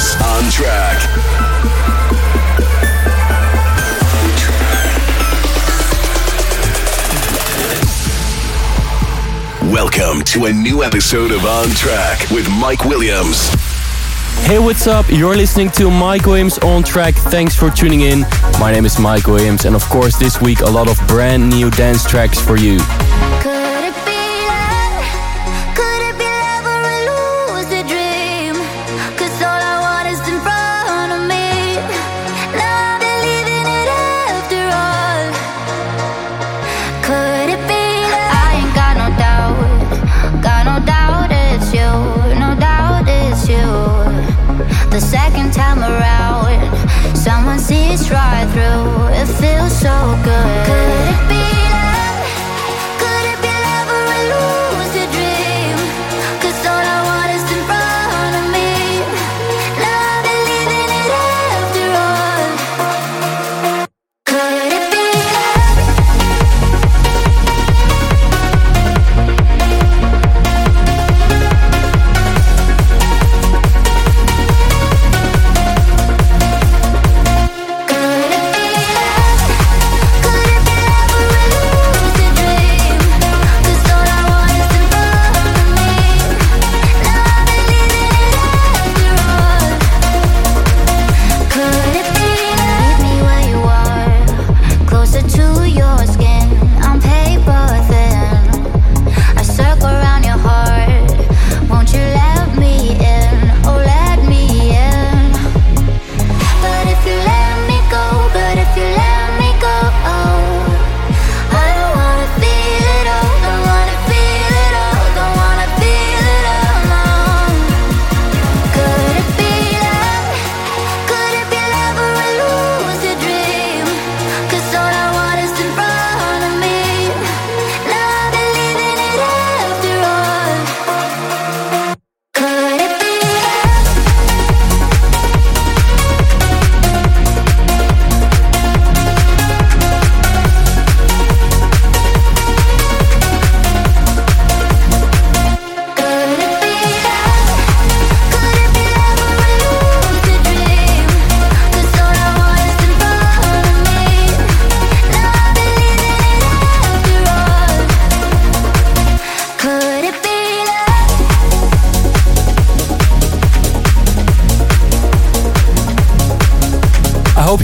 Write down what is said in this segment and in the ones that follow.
On track. Welcome to a new episode of On Track with Mike Williams. Hey, what's up? You're listening to Mike Williams on track. Thanks for tuning in. My name is Mike Williams, and of course, this week a lot of brand new dance tracks for you.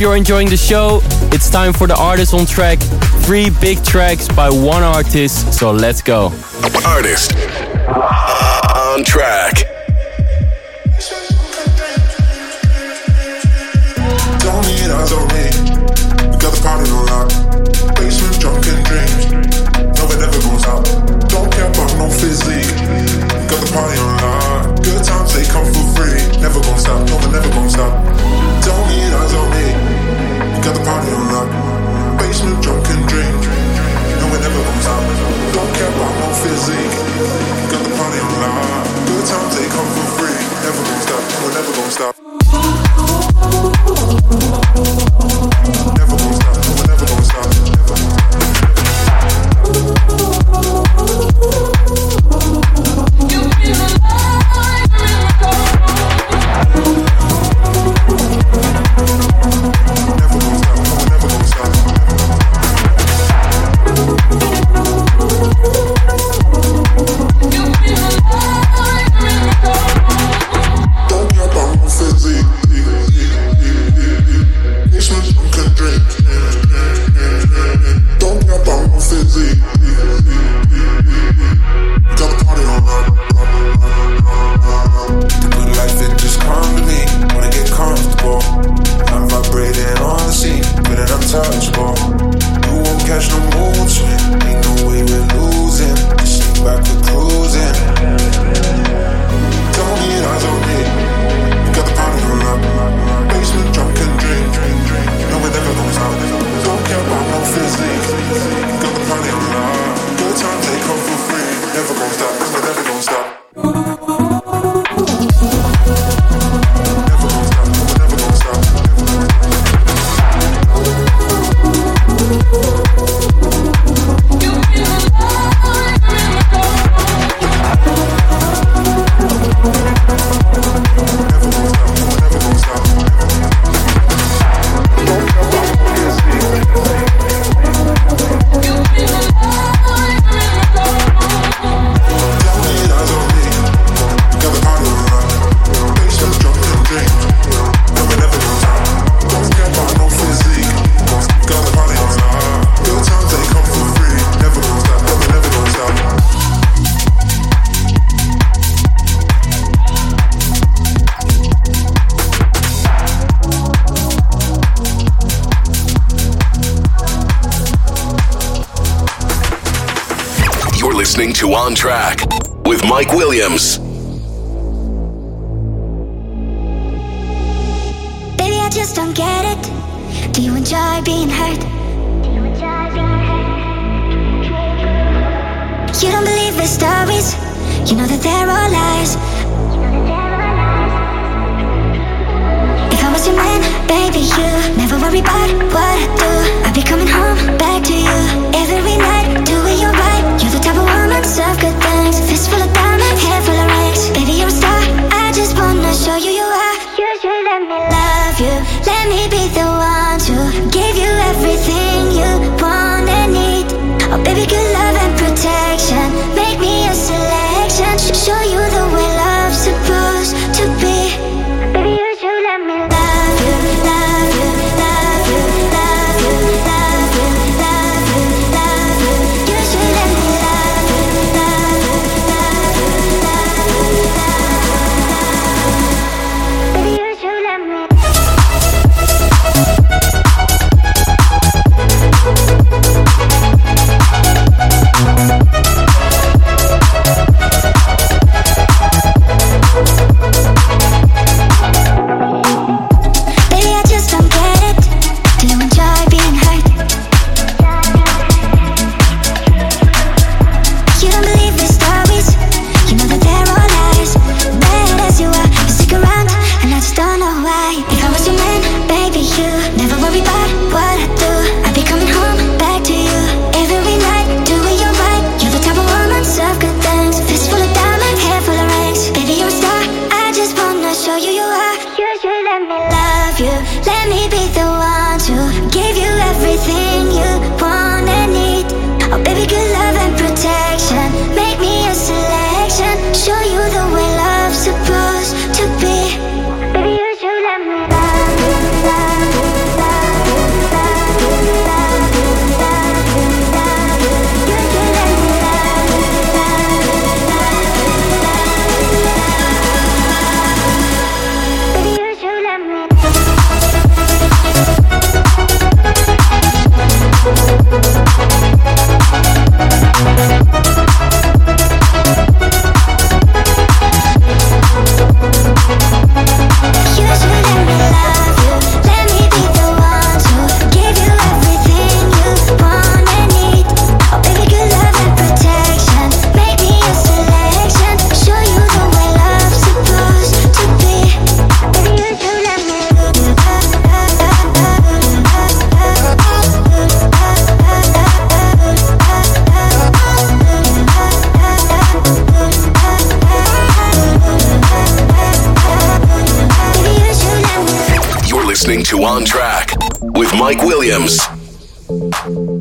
You're enjoying the show. It's time for the artist on track. Three big tracks by one artist, so let's go. Artist. On track. Don't need eyes on me. We got the party on lock. Basement drunken dreams. No, it never goes out. Don't care about no physique. Got the party on lock. Good times they come for free. Never gonna stop. No, it never gonna stop. Basement drunk and drink, no we never lose out. Don't care about no physique. Got the party on online. Good times they come for free. Never gonna stop. We're never gonna stop. Never gonna stop. Mike Williams. Baby, I just don't get it. Do you enjoy being hurt? You don't believe the stories. You know that they're all lies. If I was your man, baby, you never worry about what I do. Listening to On Track with Mike Williams. You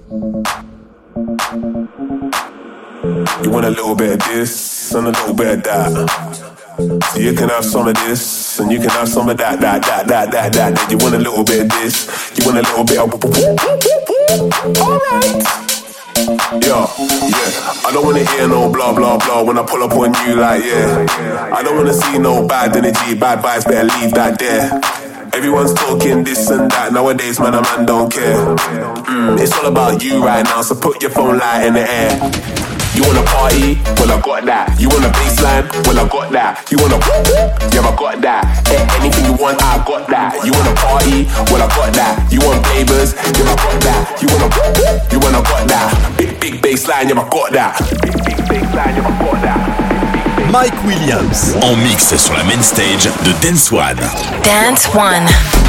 want a little bit of this and a little bit of that. So you can have some of this and you can have some of that, that, that, that, that, that. Then you want a little bit of this, you want a little bit of. Alright. Yeah, yeah. I don't wanna hear no blah blah blah when I pull up on you like yeah. I don't wanna see no bad energy, bad vibes. Better leave that there. Everyone's talking this and that nowadays, man. A man don't care. Mm, it's all about you right now, so put your phone light in the air. You wanna party? Well, I got that. You want a bassline? Well, I got that. You wanna Yeah, I got that. A- anything you want, I got that. You wanna party? Well, I got that. You want flavors? Yeah, I got that. You wanna You wanna got that. Big, big bassline, yeah, I got that. Big, big bassline, yeah, I got that. Mike Williams. En mix sur la main stage de Dance One. Dance One.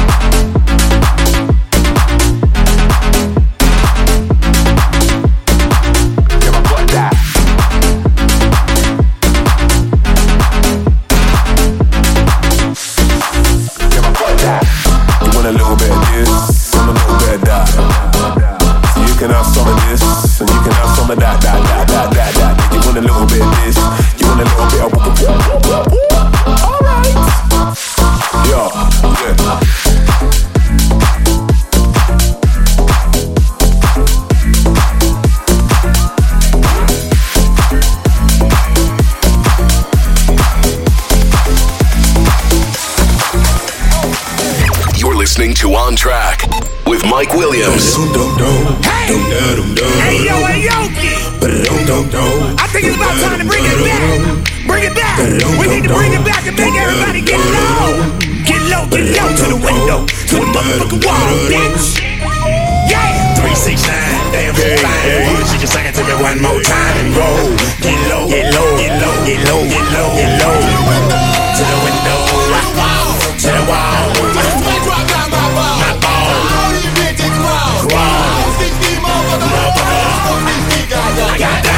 Mike Williams. Hey! Hey, yo, hey, Yoki! I think it's about time to bring it back. Bring it back. We need to bring it back and make everybody get low. Get low, get low to the window, to the motherfucking wall, bitch. Yeah. Three, six, nine, damn hey, fine. Hey. She can sing it to me one more time and roll. Get low, get low, get low, get low, get low, get low. To the window, to the wall. Mike goddamn.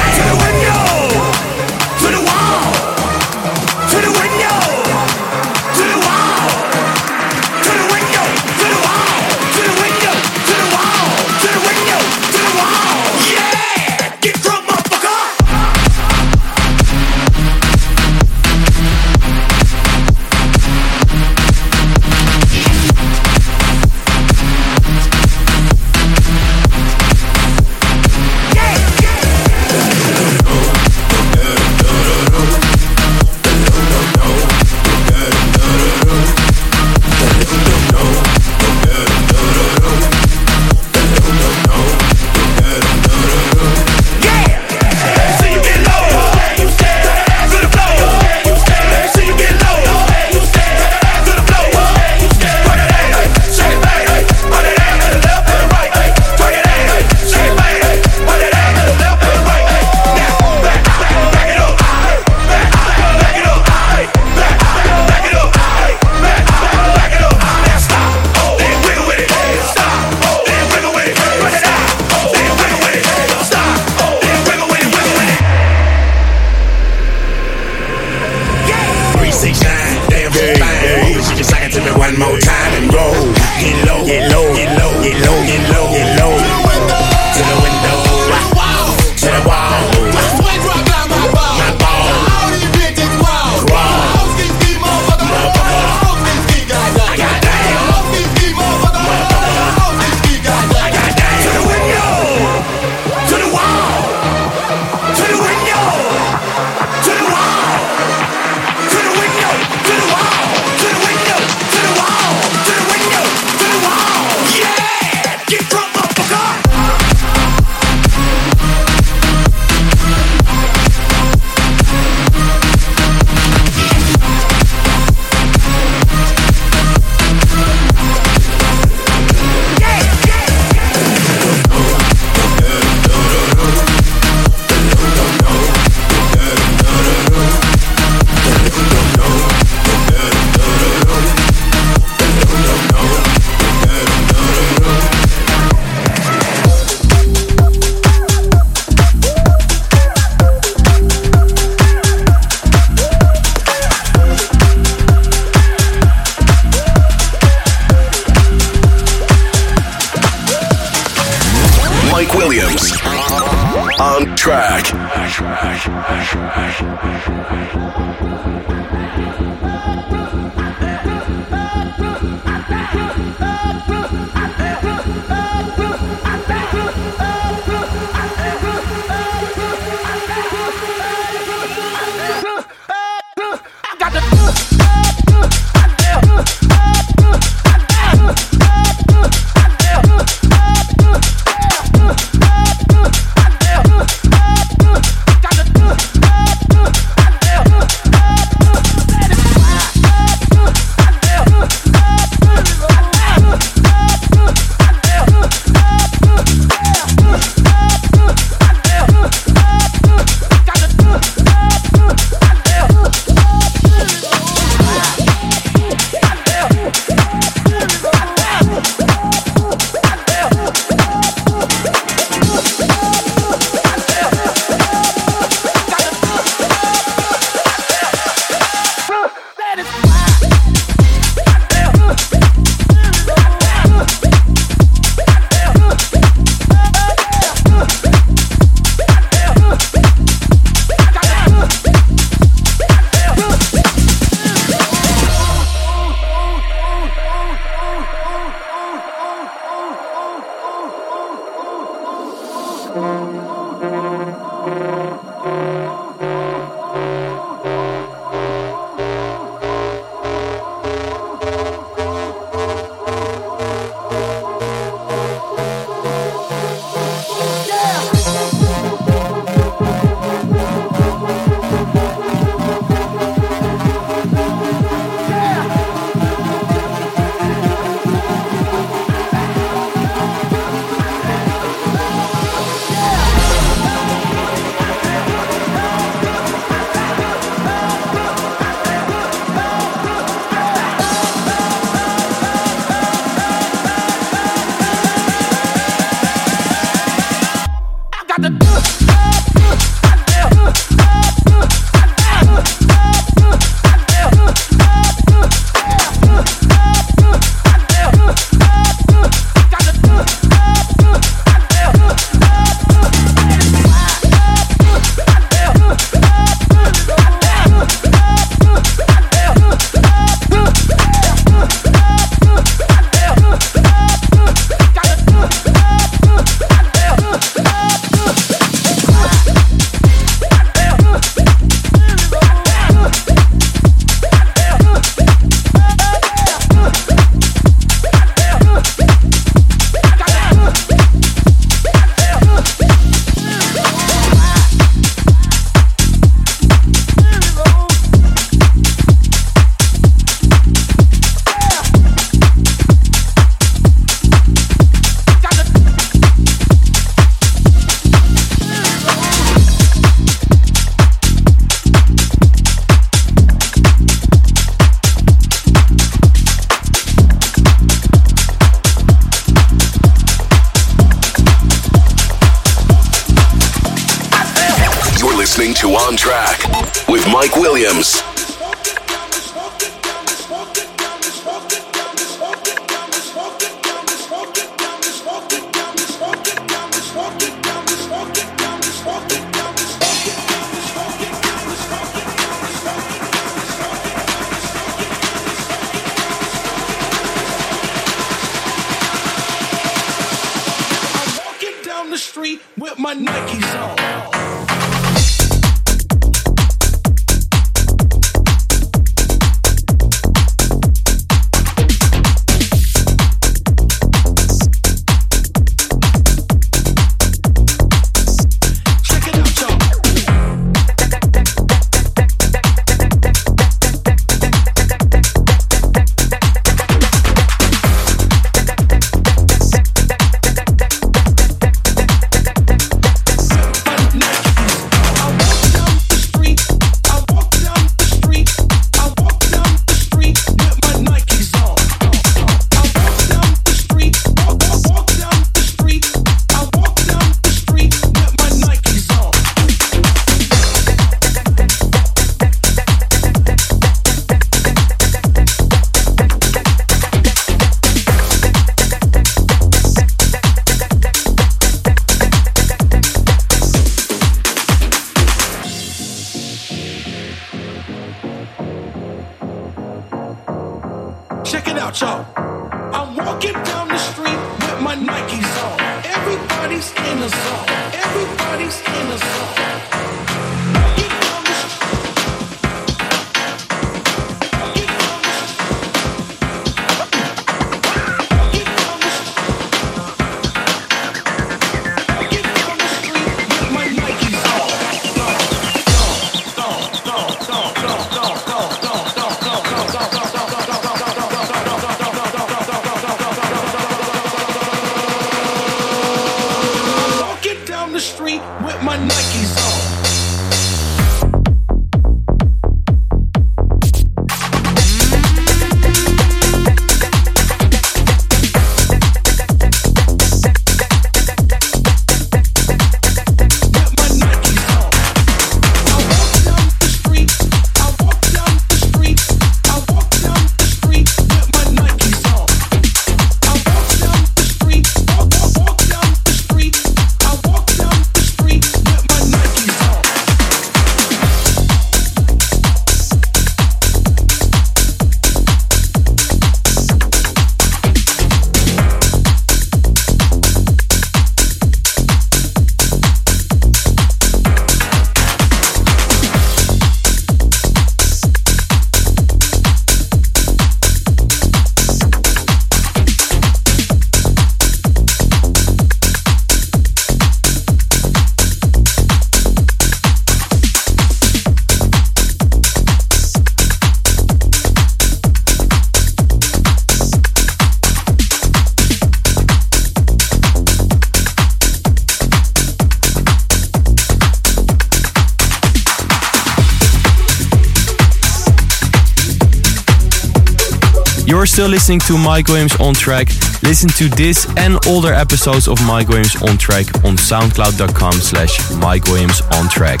Still listening to Mike Williams on track. Listen to this and older episodes of Mike Williams on track on soundcloud.com slash Mike Williams on track.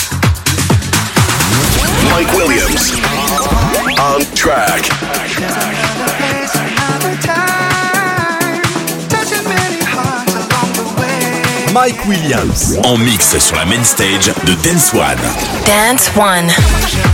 Mike Williams on track. Mike Williams. En mix sur la main stage de Dance One. Dance One.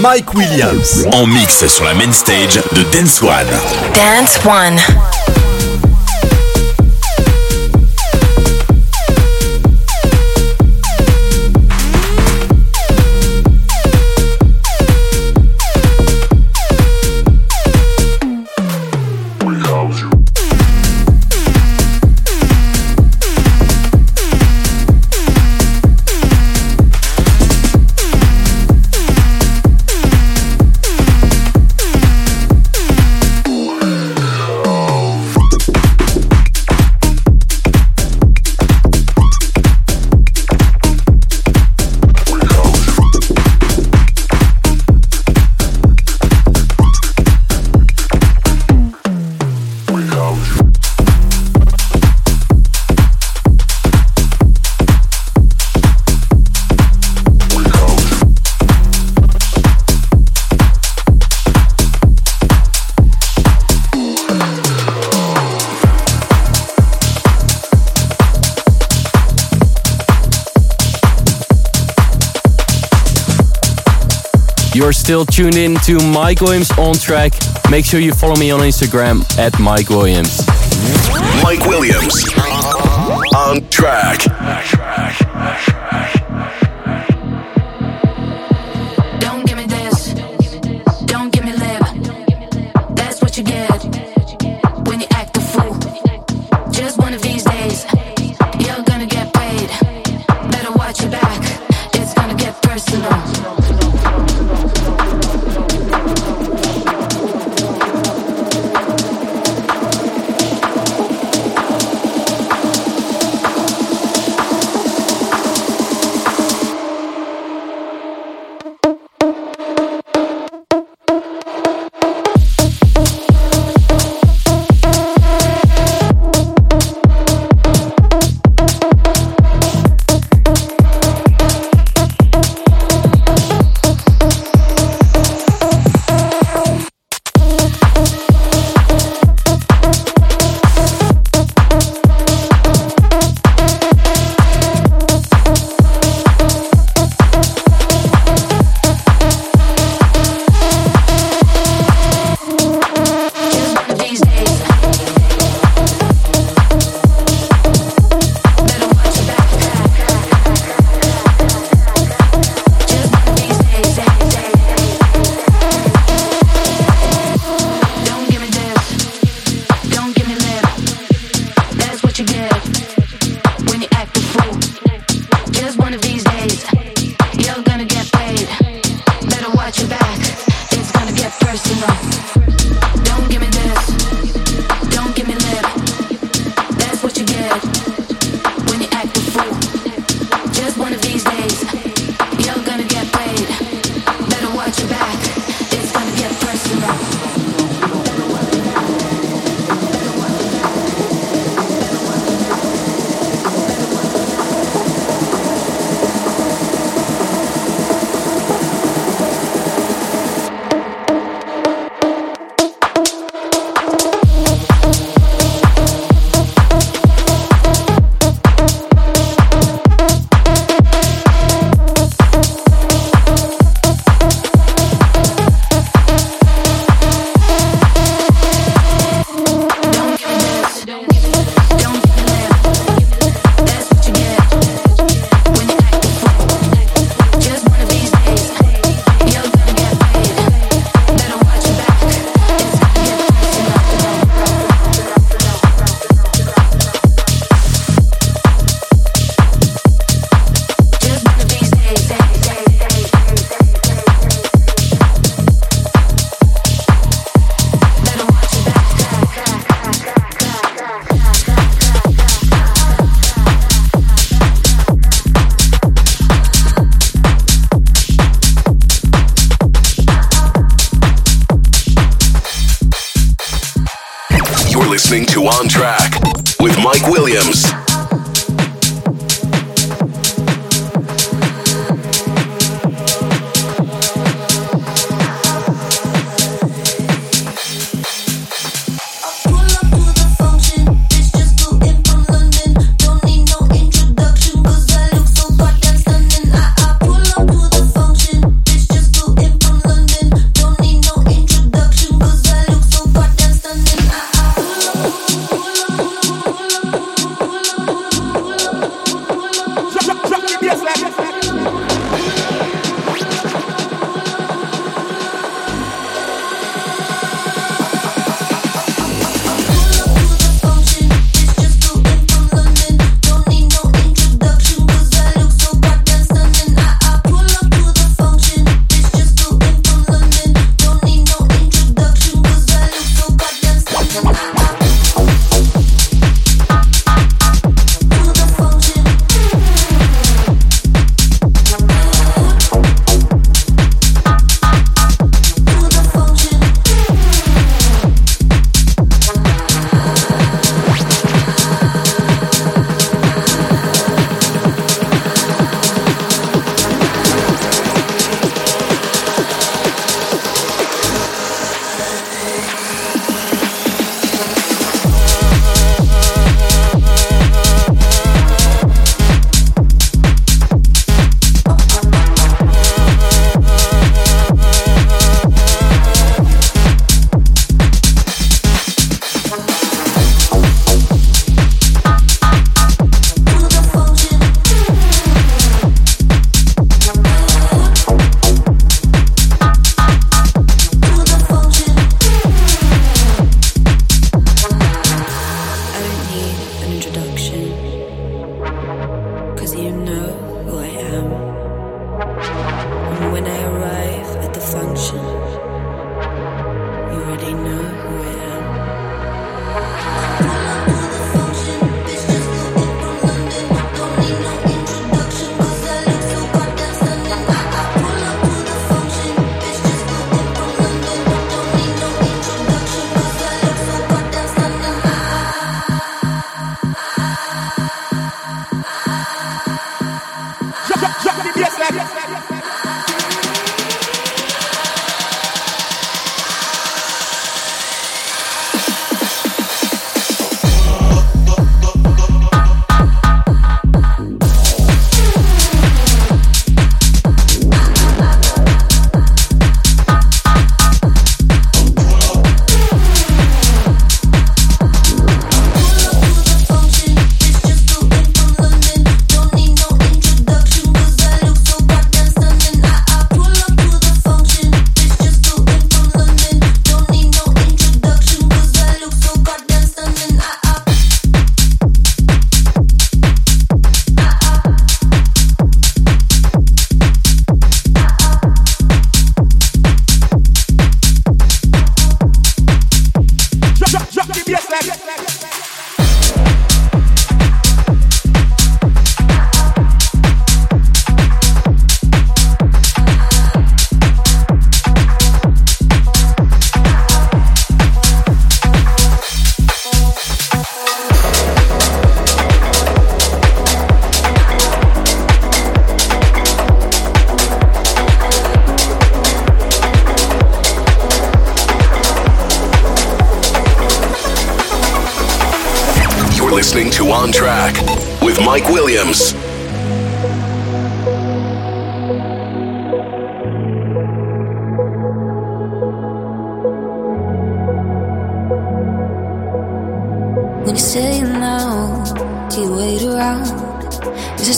Mike Williams. En mix sur la main stage de Dance One. Dance One. Still tuned in to Mike Williams on track. Make sure you follow me on Instagram at Mike Williams. Mike Williams on track.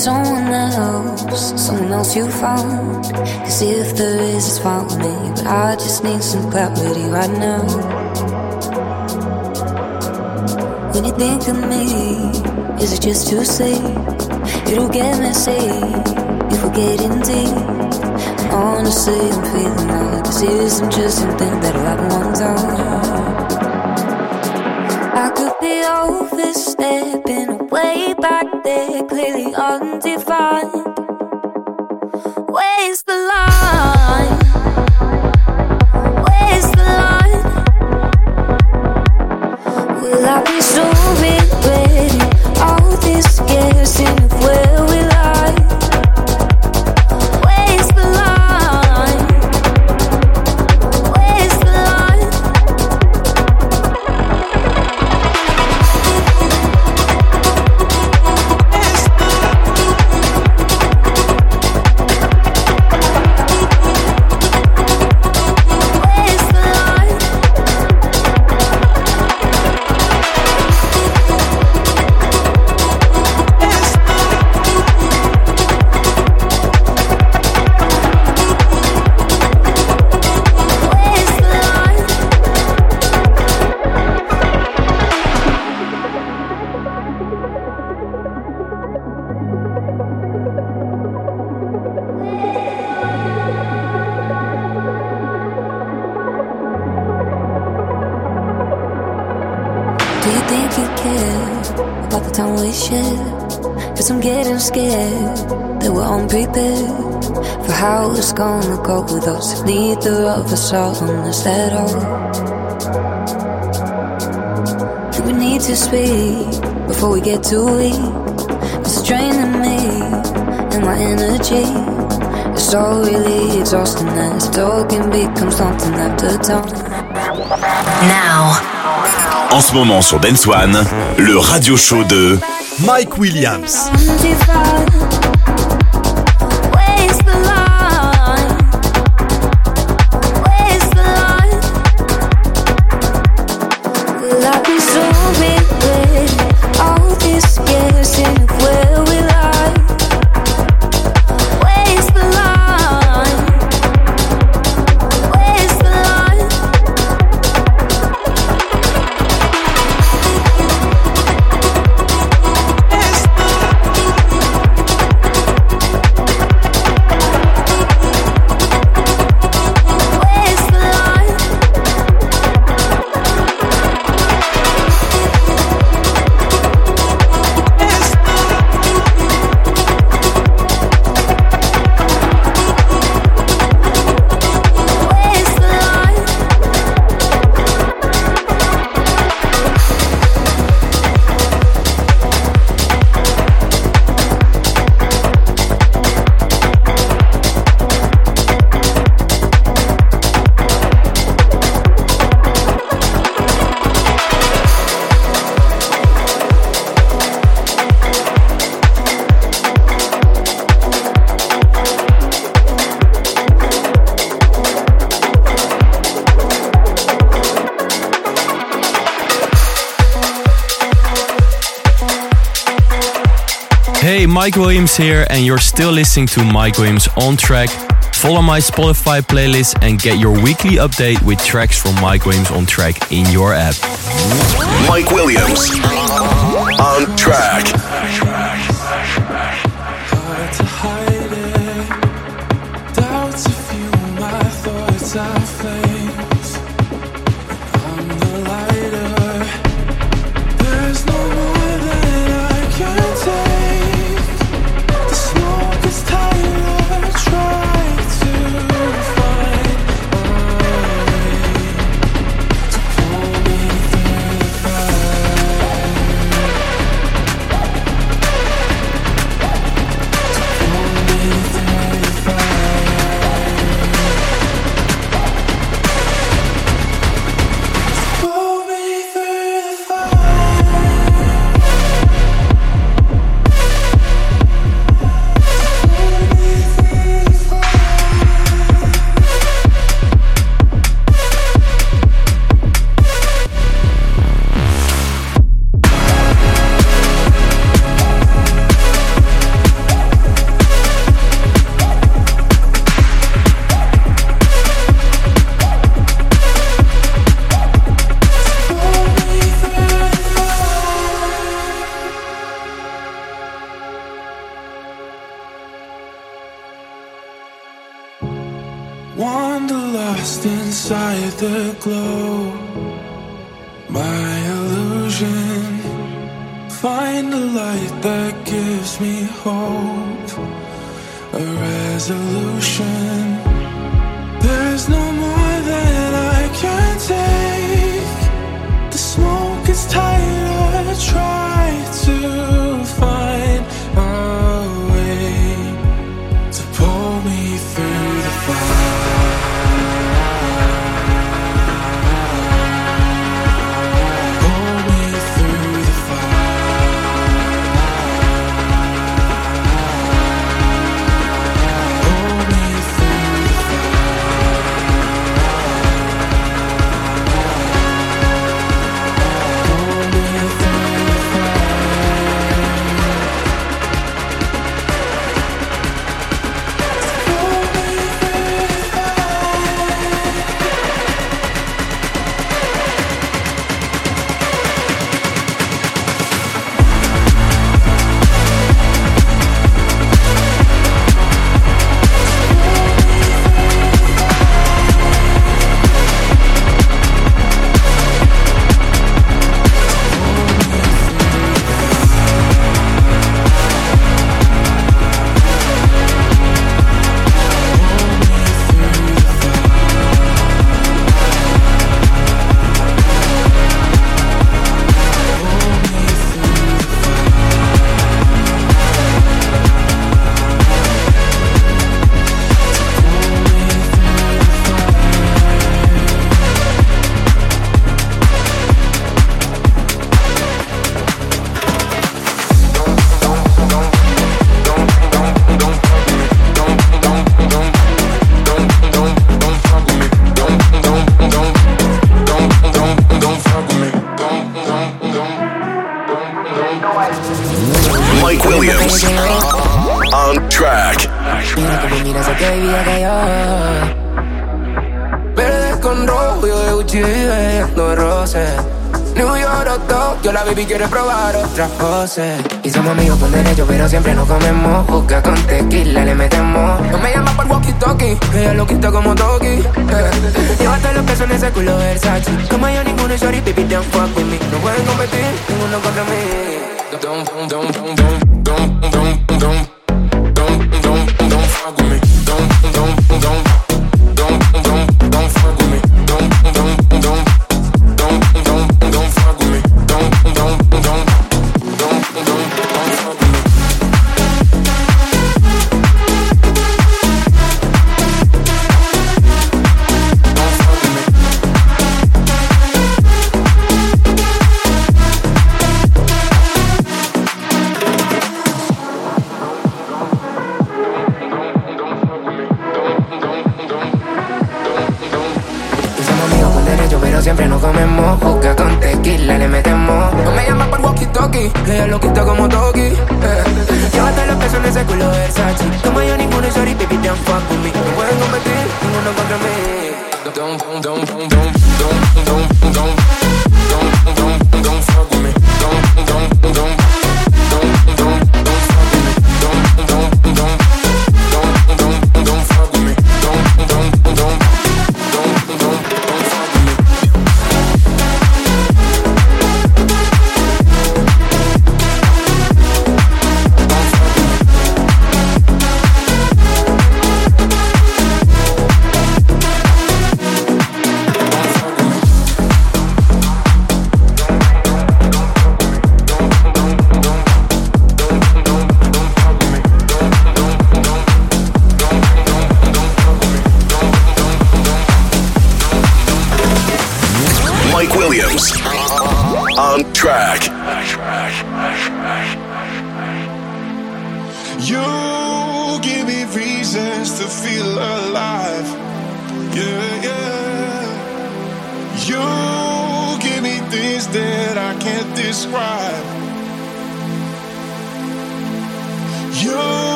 Someone else, someone else you found? Cause if there is, it's with me. But I just need some clarity right now. When you think of me, is it just to say it'll get messy if we're getting deep? And honestly, I'm feeling like this isn't just something that'll happen one time. I could be overstepping way back there, clearly undefined. Go with us. If neither of us are honest at all. Do we need to speak before we get too weak? It's draining me and my energy. It's all really exhausting as talking becomes something after time. Now, En ce moment sur Dance One, le radio show de Mike Williams. Mike Williams here, and you're still listening to Mike Williams on track. Follow my Spotify playlist and get your weekly update with tracks from Mike Williams on track in your app. Mike Williams. On Track. Mira cómo miras a te vida que yo. Verde con rojo, yo de Gucci vive no roces. New York o Tokio, la baby quiere probar otras poses. Y somos amigos con derecho, pero siempre nos comemos. Juzga con tequila, le metemos. No me llamas por walkie talkie, ella lo quita como Toki. Eh. Llévate los pesos en ese culo Versace. Como yo ninguno, sorry, baby, don't fuck with me. No pueden competir, ninguno contra mí. Don't, don't, don't, don't, don't, don't, don't. água, me don't. dá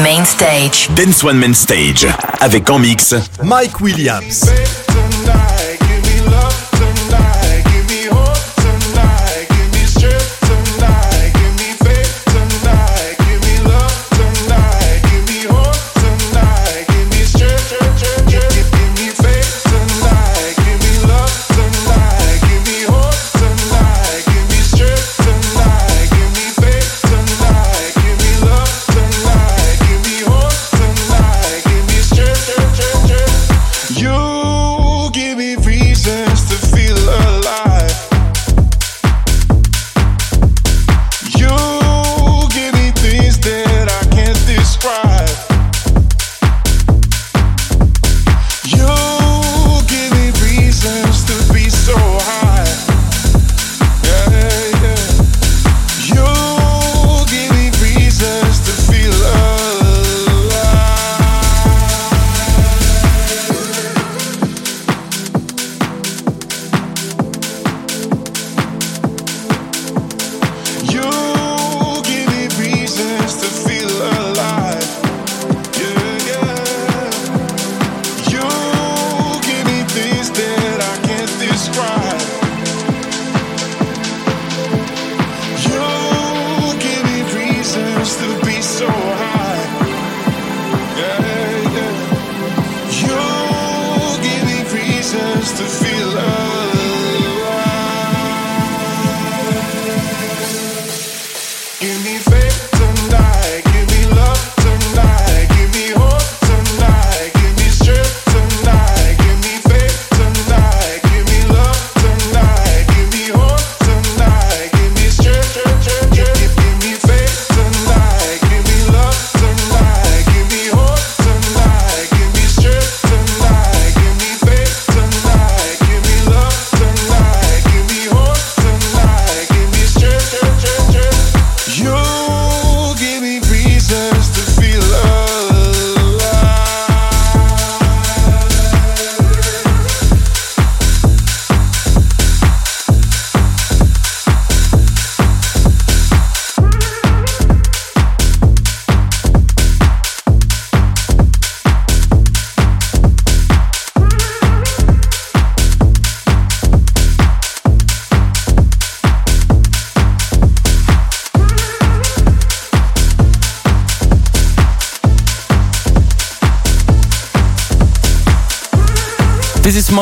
Mainstage. Dance One Main Stage. Avec en mix Mike Williams.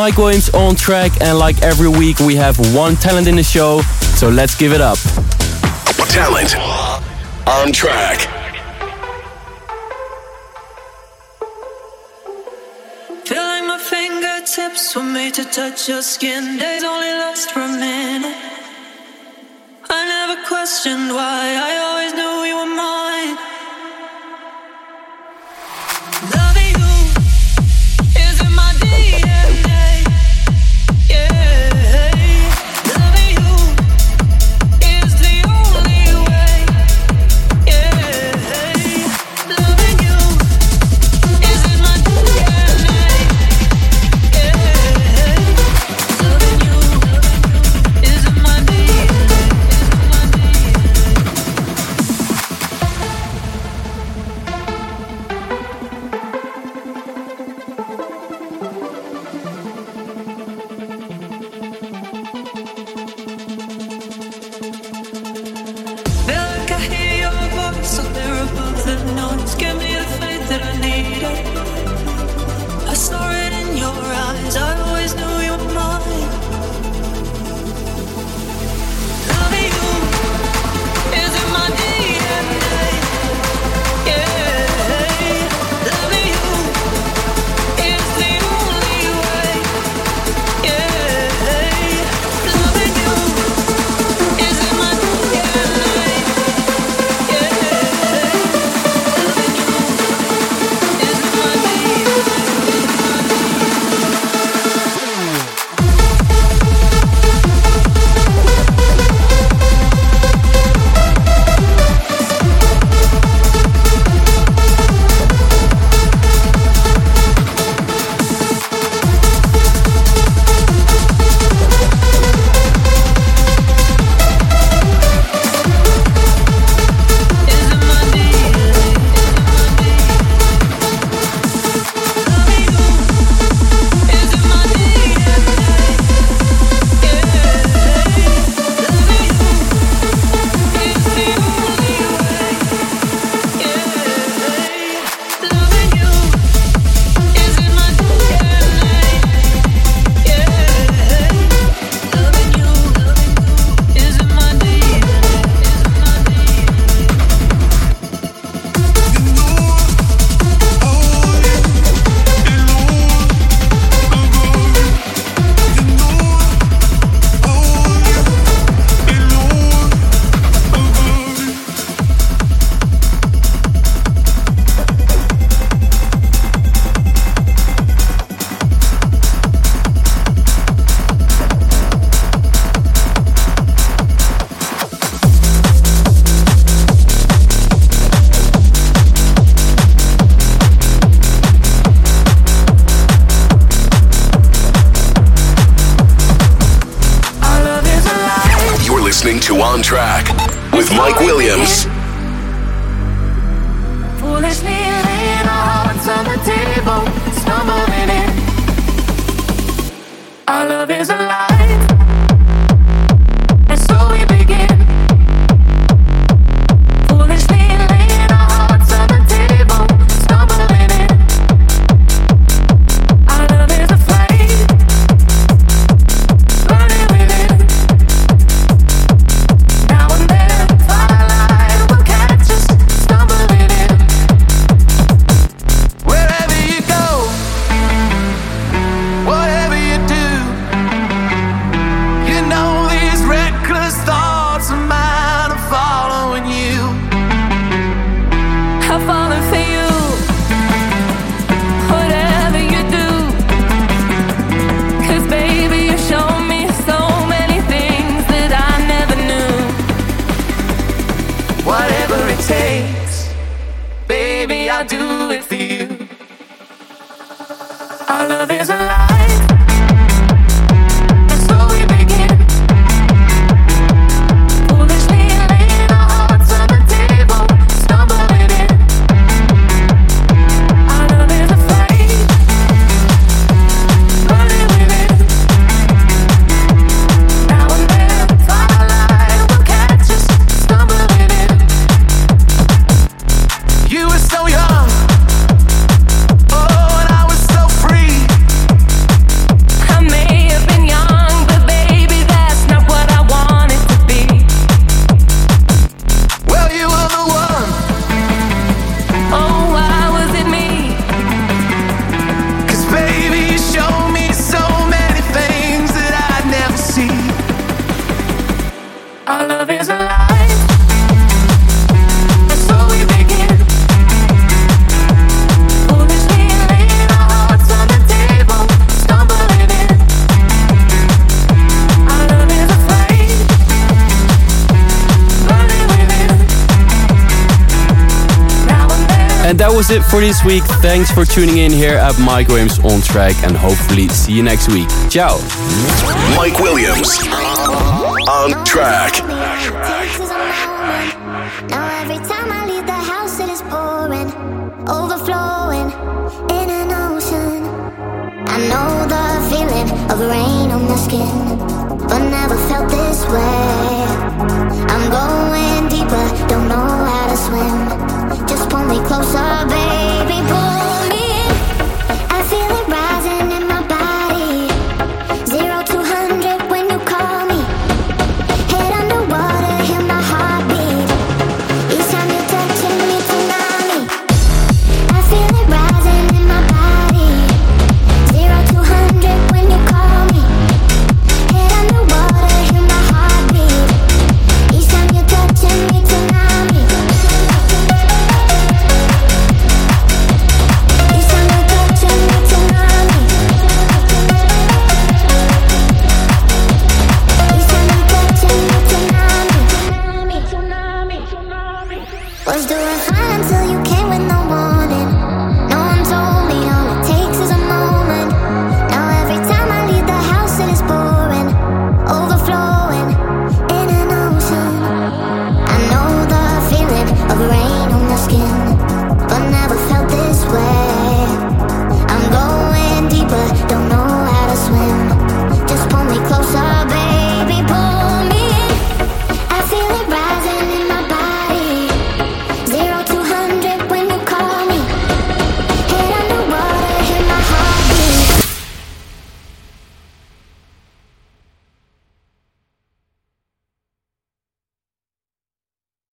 Mike Williams on track, and like every week, we have one talent in the show, so let's give it up. Talent on track. Feel like my fingertips were made to touch your skin. Days only last for a minute. I never questioned why. I always knew you were mine. For this week. Thanks for tuning in here at Mike Williams on track and hopefully see you next week. Ciao. Mike Williams on track. Now every time I leave the house, it is pouring, overflowing in an ocean. I know the feeling of rain on my skin, but never felt this way. I'm going deeper, don't know how to swim. Me closer, baby. Pull